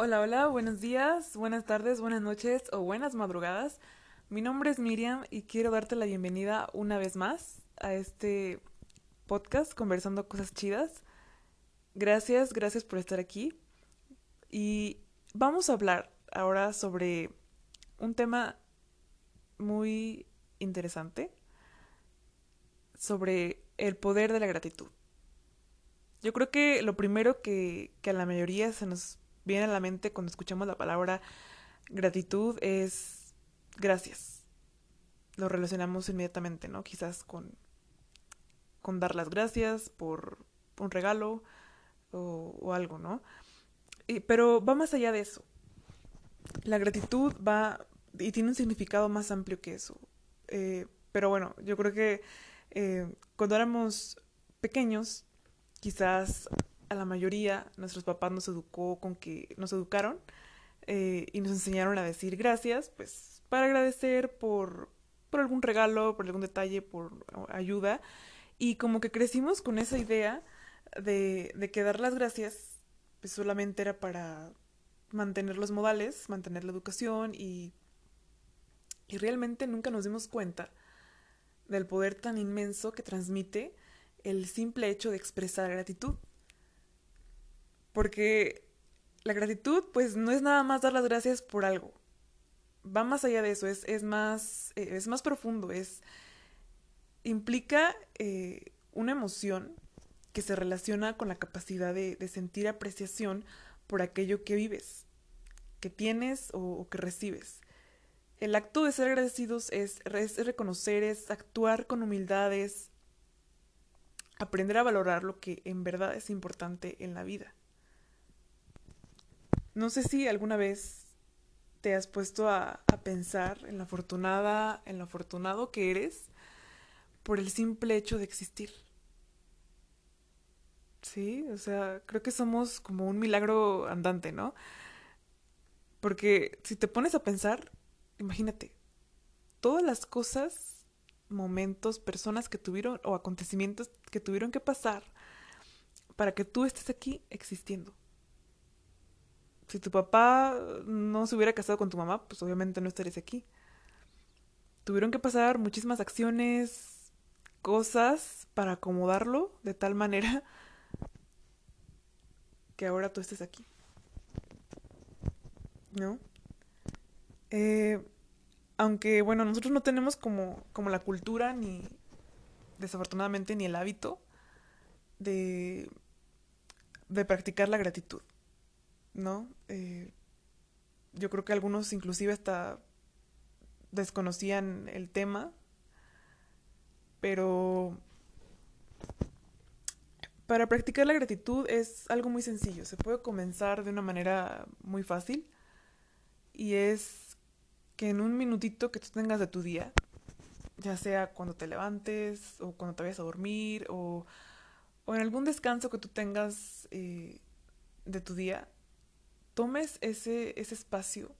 Hola, hola, buenos días, buenas tardes, buenas noches o buenas madrugadas. Mi nombre es Miriam y quiero darte la bienvenida una vez más a este podcast conversando cosas chidas. Gracias, gracias por estar aquí. Y vamos a hablar ahora sobre un tema muy interesante, sobre el poder de la gratitud. Yo creo que lo primero que, que a la mayoría se nos viene a la mente cuando escuchamos la palabra gratitud es gracias. Lo relacionamos inmediatamente, ¿no? Quizás con, con dar las gracias por un regalo o, algo, ¿no? pero va más allá de eso. La gratitud va y tiene un significado más amplio que eso. Eh, pero bueno, yo creo que eh, cuando éramos pequeños, quizás a la mayoría nuestros papás nos educó con que nos educaron eh, y nos enseñaron a decir gracias, pues para agradecer por, por algún regalo, por algún detalle, por ayuda. Y como que crecimos con esa idea de, de que dar las gracias pues solamente era para mantener los modales, mantener la educación y, y realmente nunca nos dimos cuenta del poder tan inmenso que transmite el simple hecho de expresar gratitud. Porque la gratitud, pues, no es nada más dar las gracias por algo. Va más allá de eso, es, es más, eh, es más profundo, es. implica eh, una emoción que se relaciona con la capacidad de, sentir apreciación por aquello que vives, que tienes o, que recibes. El acto de ser agradecidos es, es, reconocer, es actuar con humildad, es aprender a valorar lo que en verdad es importante en la vida. No sé si alguna vez te has puesto a, pensar en la afortunada, en lo afortunado que eres por el simple hecho de existir. Sí, o sea, creo que somos como un milagro andante, ¿no? Porque si te pones a pensar, imagínate, todas las cosas, momentos, personas que tuvieron o acontecimientos que tuvieron que pasar para que tú estés aquí existiendo si tu papá no se hubiera casado con tu mamá, pues obviamente no estarías aquí. Tuvieron que pasar muchísimas acciones, cosas para acomodarlo de tal manera que ahora tú estés aquí. ¿No? Eh, aunque, bueno, nosotros no tenemos como, como la cultura ni, desafortunadamente, ni el hábito de, de practicar la gratitud. ¿No? Eh, yo creo que algunos inclusive hasta desconocían el tema, pero para practicar la gratitud es algo muy sencillo, se puede comenzar de una manera muy fácil y es que en un minutito que tú tengas de tu día, ya sea cuando te levantes o cuando te vayas a dormir o, o en algún descanso que tú tengas eh, de tu día, tomes ese, ese espacio,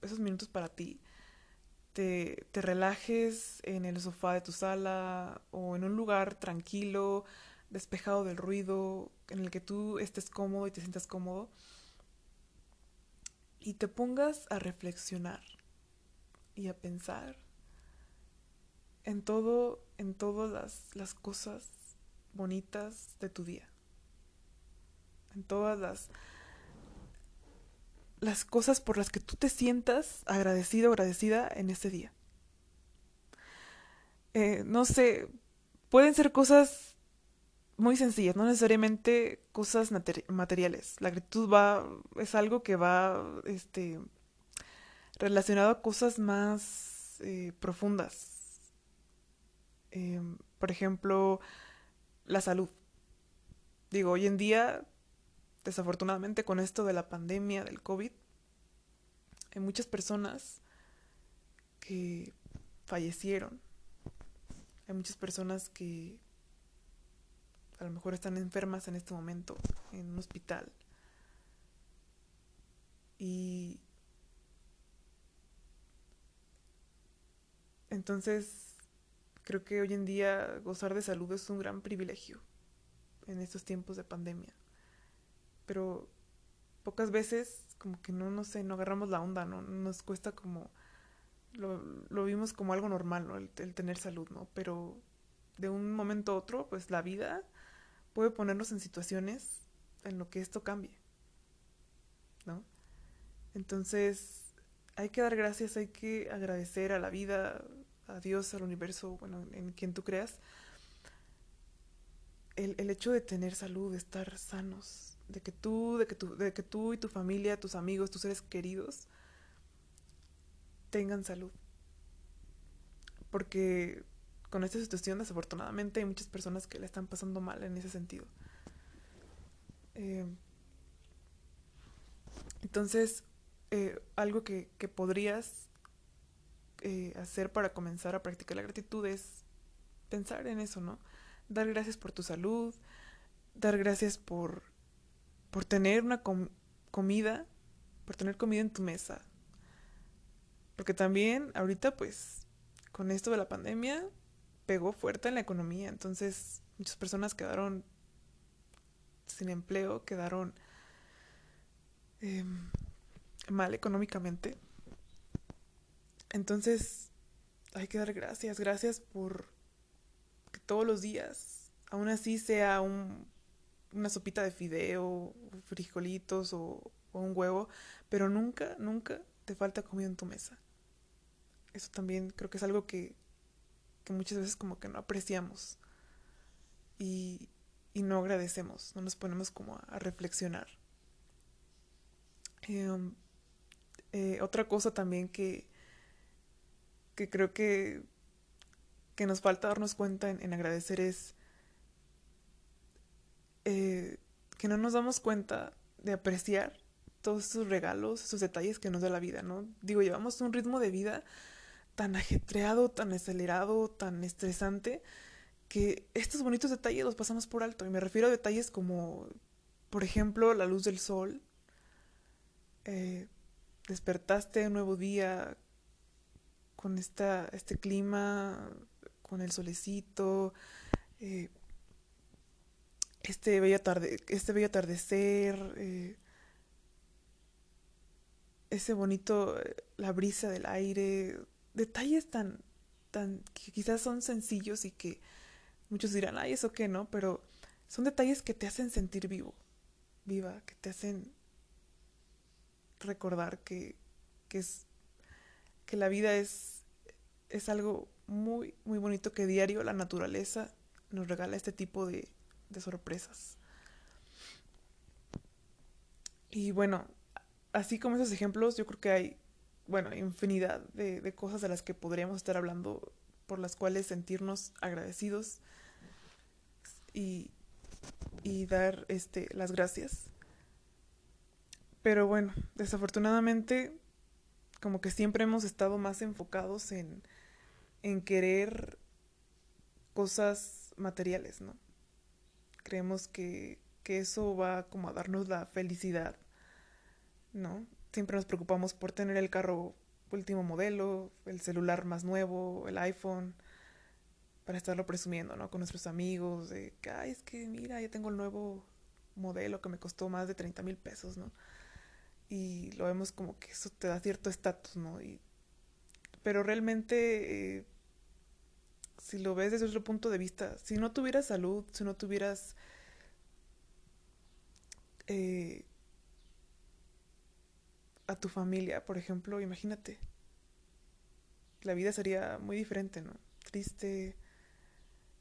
esos minutos para ti, te, te relajes en el sofá de tu sala o en un lugar tranquilo, despejado del ruido, en el que tú estés cómodo y te sientas cómodo, y te pongas a reflexionar y a pensar en todo, en todas las, las cosas bonitas de tu día, en todas las las cosas por las que tú te sientas agradecido o agradecida en ese día. Eh, no sé, pueden ser cosas muy sencillas, no necesariamente cosas materiales. La gratitud va, es algo que va, este, relacionado a cosas más eh, profundas. Em, por ejemplo, la salud. Digo, hoy en día desafortunadamente con esto de la pandemia del COVID, hay muchas personas que fallecieron. Hay muchas personas que a lo mejor están enfermas en este momento en un hospital. Y entonces creo que hoy en día gozar de salud es un gran privilegio en estos tiempos de pandemia. Pero pocas veces como que no, no sé, no agarramos la onda, ¿no? Nos cuesta como, lo, lo vimos como algo normal, ¿no? El, el, tener salud, ¿no? Pero de un momento a otro, pues la vida puede ponernos en situaciones en lo que esto cambie, ¿no? Entonces, hay que dar gracias, hay que agradecer a la vida, a Dios, al universo, bueno, en quien tú creas, el, el hecho de tener salud, de estar sanos, de que tú, de que tú, de que tú y tu familia, tus amigos, tus seres queridos tengan salud. Porque con esta situación, desafortunadamente, hay muchas personas que la están pasando mal en ese sentido. Eh, entonces, eh, algo que, que podrías eh, hacer para comenzar a practicar la gratitud es pensar en eso, ¿no? Dar gracias por tu salud, dar gracias por, por tener una com comida, por tener comida en tu mesa. Porque también ahorita pues con esto de la pandemia pegó fuerte en la economía, entonces muchas personas quedaron sin empleo, quedaron eh, mal económicamente. Entonces, hay que dar gracias, gracias por que todos los días, aún así sea un, una sopita de fideo, frijolitos o, un huevo, pero nunca, nunca te falta comida en tu mesa. Eso también creo que es algo que, que muchas veces como que no apreciamos y, y no agradecemos, no nos ponemos como a, reflexionar. Eh, eh, otra cosa también que, que creo que, que nos falta darnos cuenta en, en agradecer es eh, que no nos damos cuenta de apreciar todos esos regalos, esos detalles que nos da la vida, ¿no? Digo, llevamos un ritmo de vida tan ajetreado, tan acelerado, tan estresante, que estos bonitos detalles los pasamos por alto. Y me refiero a detalles como, por ejemplo, la luz del sol. Eh, despertaste un nuevo día con esta, este clima, con el solecito, eh, este, bello atarde, este bello atardecer, eh, ese bonito, eh, la brisa del aire, detalles tan, tan, que quizás son sencillos y que muchos dirán, ay, eso qué, ¿no? Pero son detalles que te hacen sentir vivo, viva, que te hacen recordar que, que es que la vida es, es algo muy, muy bonito que diario la naturaleza nos regala este tipo de, de sorpresas. Y bueno, así como esos ejemplos, yo creo que hay, bueno, infinidad de, de cosas de las que podríamos estar hablando, por las cuales sentirnos agradecidos y, y dar este, las gracias. Pero bueno, desafortunadamente como que siempre hemos estado más enfocados en, en querer cosas materiales, ¿no? Creemos que, que eso va como a darnos la felicidad, ¿no? Siempre nos preocupamos por tener el carro último modelo, el celular más nuevo, el iPhone, para estarlo presumiendo, ¿no? Con nuestros amigos, de que, ay, es que mira, ya tengo el nuevo modelo que me costó más de 30 mil pesos, ¿no? y lo vemos como que eso te da cierto estatus, ¿no? Y, pero realmente, eh, si lo ves desde otro punto de vista, si no tuvieras salud, si no tuvieras eh, a tu familia, por ejemplo, imagínate, la vida sería muy diferente, ¿no? Triste.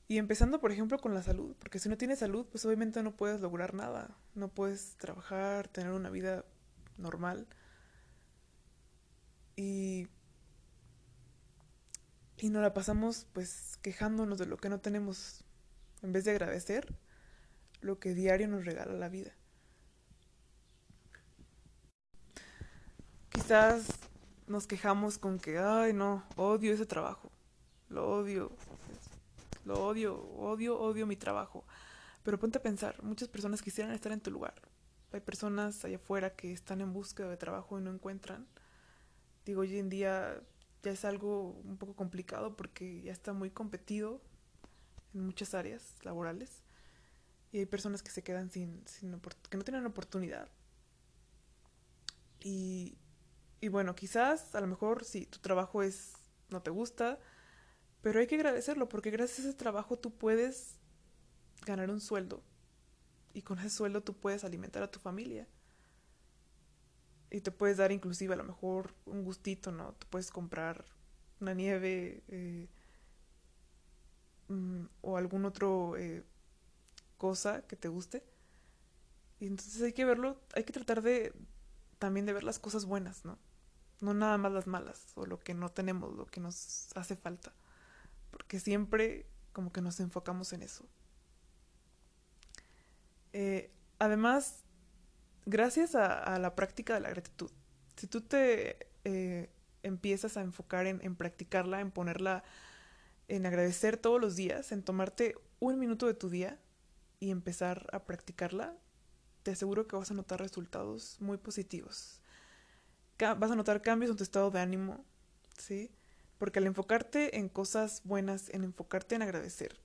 Y empezando, por ejemplo, con la salud, porque si no tienes salud, pues obviamente no puedes lograr nada, no puedes trabajar, tener una vida normal. Y, y nos la pasamos pues quejándonos de lo que no tenemos en vez de agradecer lo que diario nos regala la vida. Quizás nos quejamos con que, ay no, odio ese trabajo, lo odio, lo odio, odio, odio mi trabajo. Pero ponte a pensar, muchas personas quisieran estar en tu lugar, hay personas allá afuera que están en búsqueda de trabajo y no encuentran. Digo, hoy en día ya es algo un poco complicado porque ya está muy competido en muchas áreas laborales y hay personas que se quedan sin, que no tienen oportunidad Y, y bueno, quizás a lo mejor si tu trabajo es no te gusta, pero hay que agradecerlo porque gracias a ese trabajo tú puedes ganar un sueldo y con ese sueldo tú puedes alimentar a tu familia. Y te puedes dar inclusive a lo mejor un gustito, ¿no? Te puedes comprar una nieve eh, mm, o algún otro eh, cosa que te guste. Y entonces hay que verlo, hay que tratar de también de ver las cosas buenas, ¿no? No nada más las malas o lo que no tenemos, lo que nos hace falta. Porque siempre como que nos enfocamos en eso. Eh, además, gracias a, la práctica de la gratitud, si tú te eh, empiezas a enfocar en, en practicarla, en ponerla, en agradecer todos los días, en tomarte un minuto de tu día y empezar a practicarla, te aseguro que vas a notar resultados muy positivos. vas a notar cambios en tu estado de ánimo, ¿sí? Porque al enfocarte en cosas buenas, en enfocarte en agradecer,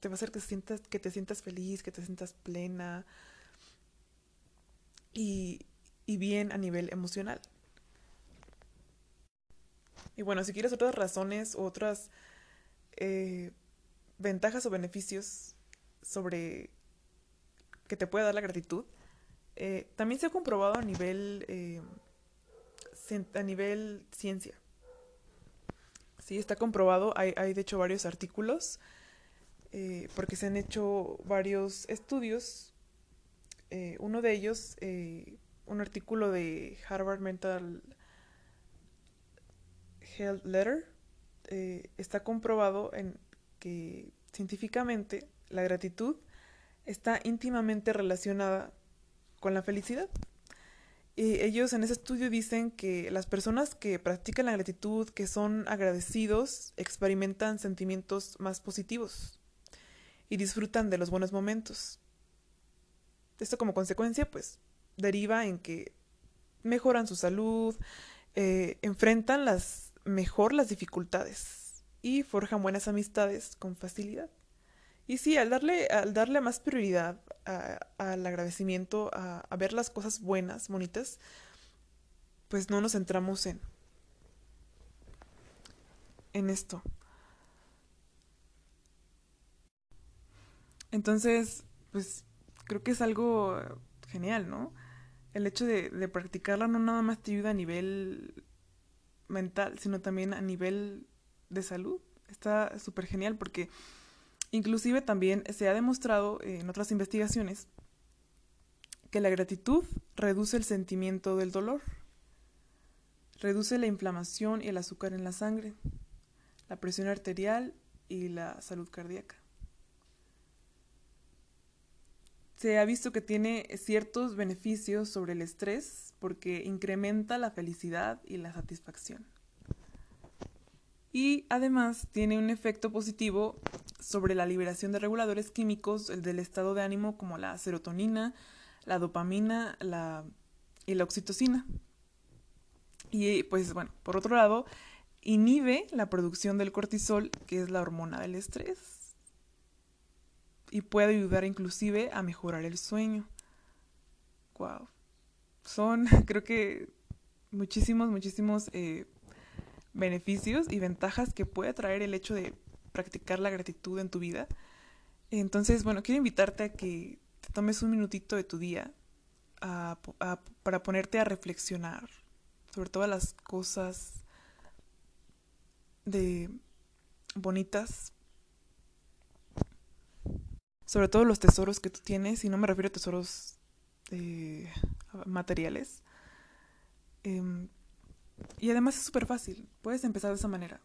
te va a hacer que, sientas, que te sientas feliz, que te sientas plena y, bien a nivel emocional. Y bueno, si quieres otras razones o otras eh, ventajas o beneficios sobre que te puede dar la gratitud, eh, también se ha comprobado a nivel, eh, a nivel ciencia. Sí, está comprobado, hay, de hecho varios artículos, porque se han hecho varios estudios. Uno de ellos, un artículo de Harvard Mental Health Letter, está comprobado en que científicamente la gratitud está íntimamente relacionada con la felicidad. Y ellos en ese estudio dicen que las personas que practican la gratitud, que son agradecidos, experimentan sentimientos más positivos y disfrutan de los buenos momentos. Esto como consecuencia, pues, deriva en que mejoran su salud, eh, enfrentan las, mejor las dificultades y forjan buenas amistades con facilidad. Y sí, al darle, al darle más prioridad al agradecimiento, a, ver las cosas buenas, bonitas, pues no nos centramos en, en esto. Entonces, pues creo que es algo genial, ¿no? El hecho de, practicarla no nada más te ayuda a nivel mental, sino también a nivel de salud. Está súper genial porque Inclusive también se ha demostrado en otras investigaciones que la gratitud reduce el sentimiento del dolor, reduce la inflamación y el azúcar en la sangre, la presión arterial y la salud cardíaca. Se ha visto que tiene ciertos beneficios sobre el estrés porque incrementa la felicidad y la satisfacción. Y además tiene un efecto positivo sobre la liberación de reguladores químicos del estado de ánimo como la serotonina, la dopamina la, y la oxitocina. Y pues bueno, por otro lado, inhibe la producción del cortisol, que es la hormona del estrés. Y puede ayudar inclusive a mejorar el sueño. Wow. Son, creo que, muchísimos, muchísimos eh, beneficios y ventajas que puede traer el hecho de practicar la gratitud en tu vida. Entonces, bueno, quiero invitarte a que te tomes un minutito de tu día para ponerte a reflexionar sobre todas las cosas de bonitas, sobre todo los tesoros que tú tienes, y no me refiero a tesoros eh, materiales. Em, y además es súper fácil, puedes empezar de esa manera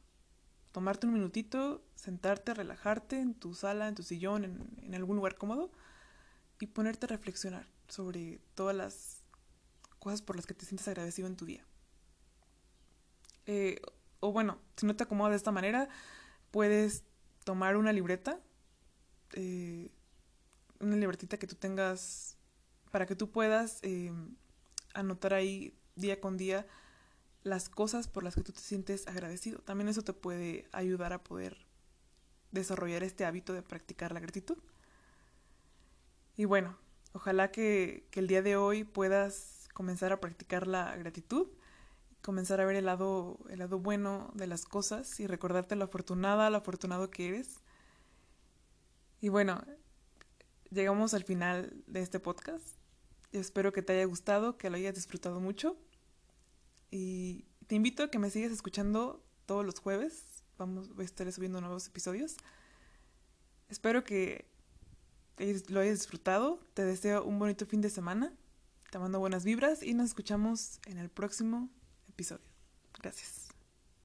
tomarte un minutito, sentarte, relajarte en tu sala, en tu sillón, en, algún lugar cómodo y ponerte a reflexionar sobre todas las cosas por las que te sientes agradecido en tu día. Eh, o bueno, si no te acomodas de esta manera, puedes tomar una libreta, eh, una libretita que tú tengas para que tú puedas eh, anotar ahí día con día las cosas por las que tú te sientes agradecido. También eso te puede ayudar a poder desarrollar este hábito de practicar la gratitud. Y bueno, ojalá que, el día de hoy puedas comenzar a practicar la gratitud, comenzar a ver el lado, el lado bueno de las cosas y recordarte lo afortunada, lo afortunado que eres. Y bueno, llegamos al final de este podcast. Espero que te haya gustado, que lo hayas disfrutado mucho. Y te invito a que me sigas escuchando todos los jueves. Vamos, voy a estar subiendo nuevos episodios. Espero que lo hayas disfrutado. Te deseo un bonito fin de semana. Te mando buenas vibras y nos escuchamos en el próximo episodio. Gracias.